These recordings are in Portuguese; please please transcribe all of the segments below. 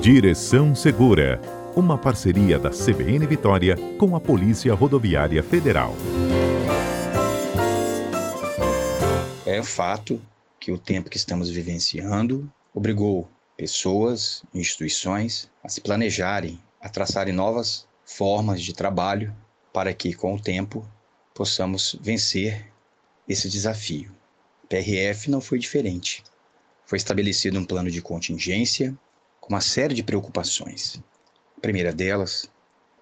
Direção Segura, uma parceria da CBN Vitória com a Polícia Rodoviária Federal. É fato que o tempo que estamos vivenciando obrigou pessoas, instituições a se planejarem, a traçarem novas formas de trabalho para que, com o tempo, possamos vencer esse desafio. PRF não foi diferente. Foi estabelecido um plano de contingência uma série de preocupações. A primeira delas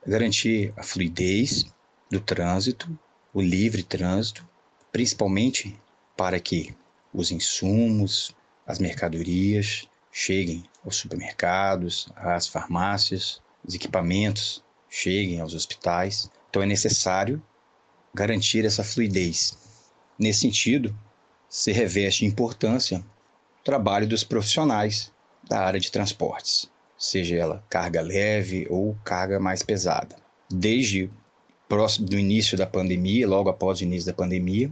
é garantir a fluidez do trânsito, o livre trânsito, principalmente para que os insumos, as mercadorias cheguem aos supermercados, às farmácias, os equipamentos cheguem aos hospitais. Então é necessário garantir essa fluidez. Nesse sentido, se reveste importância o trabalho dos profissionais da área de transportes, seja ela carga leve ou carga mais pesada. Desde próximo do início da pandemia, logo após o início da pandemia,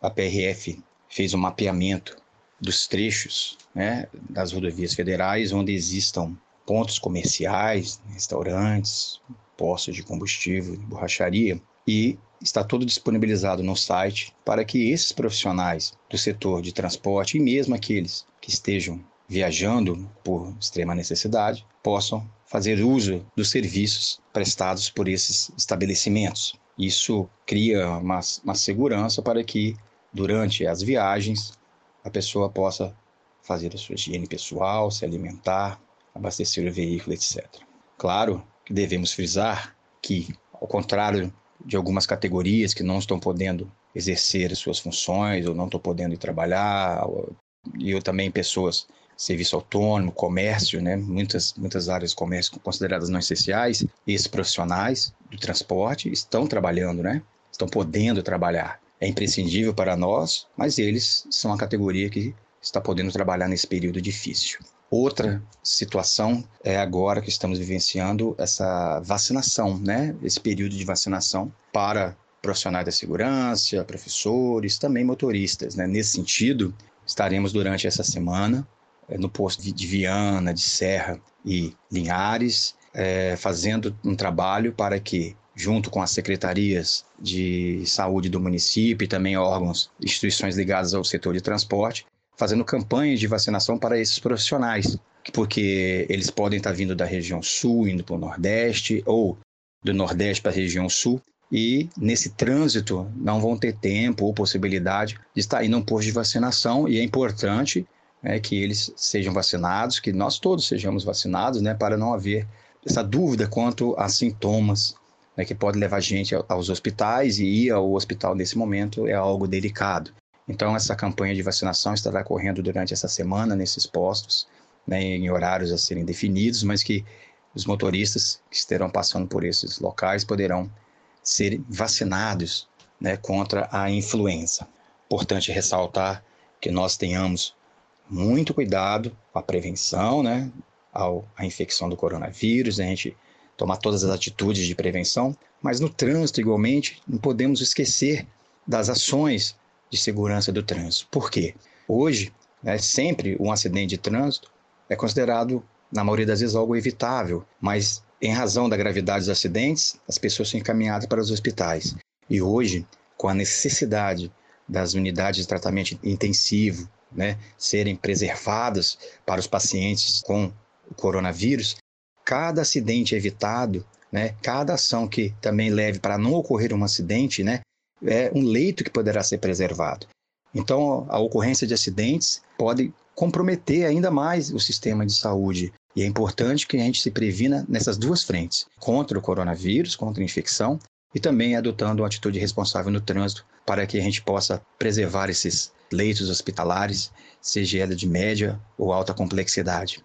a PRF fez um mapeamento dos trechos né, das rodovias federais onde existam pontos comerciais, restaurantes, postos de combustível, borracharia, e está todo disponibilizado no site para que esses profissionais do setor de transporte e mesmo aqueles que estejam viajando por extrema necessidade possam fazer uso dos serviços prestados por esses estabelecimentos. Isso cria uma, uma segurança para que durante as viagens a pessoa possa fazer a sua higiene pessoal, se alimentar, abastecer o veículo, etc. Claro que devemos frisar que, ao contrário de algumas categorias que não estão podendo exercer suas funções ou não estão podendo ir trabalhar, e eu também pessoas serviço autônomo, comércio, né? muitas, muitas áreas de comércio consideradas não essenciais, esses profissionais do transporte estão trabalhando, né? estão podendo trabalhar é imprescindível para nós, mas eles são a categoria que está podendo trabalhar nesse período difícil. Outra situação é agora que estamos vivenciando essa vacinação, né? Esse período de vacinação para profissionais da segurança, professores, também motoristas, né? Nesse sentido, estaremos durante essa semana no posto de Viana, de Serra e Linhares, é, fazendo um trabalho para que junto com as secretarias de saúde do município e também órgãos, instituições ligadas ao setor de transporte, fazendo campanhas de vacinação para esses profissionais, porque eles podem estar vindo da região sul, indo para o nordeste, ou do nordeste para a região sul, e nesse trânsito não vão ter tempo ou possibilidade de estar indo a um posto de vacinação, e é importante né, que eles sejam vacinados, que nós todos sejamos vacinados, né, para não haver essa dúvida quanto a sintomas né, que pode levar a gente aos hospitais e ir ao hospital nesse momento é algo delicado. Então, essa campanha de vacinação estará correndo durante essa semana nesses postos, né, em horários a serem definidos, mas que os motoristas que estarão passando por esses locais poderão ser vacinados né, contra a influenza. Importante ressaltar que nós tenhamos muito cuidado com a prevenção, né, ao, à infecção do coronavírus, a gente tomar todas as atitudes de prevenção, mas no trânsito, igualmente, não podemos esquecer das ações de segurança do trânsito. Por quê? Hoje, né, sempre um acidente de trânsito é considerado, na maioria das vezes, algo evitável, mas em razão da gravidade dos acidentes, as pessoas são encaminhadas para os hospitais. E hoje, com a necessidade das unidades de tratamento intensivo né, serem preservadas para os pacientes com o coronavírus, cada acidente evitado, né, cada ação que também leve para não ocorrer um acidente, né, é um leito que poderá ser preservado. Então, a ocorrência de acidentes pode comprometer ainda mais o sistema de saúde. E é importante que a gente se previna nessas duas frentes: contra o coronavírus, contra a infecção, e também adotando uma atitude responsável no trânsito para que a gente possa preservar esses leitos hospitalares, seja ela de média ou alta complexidade.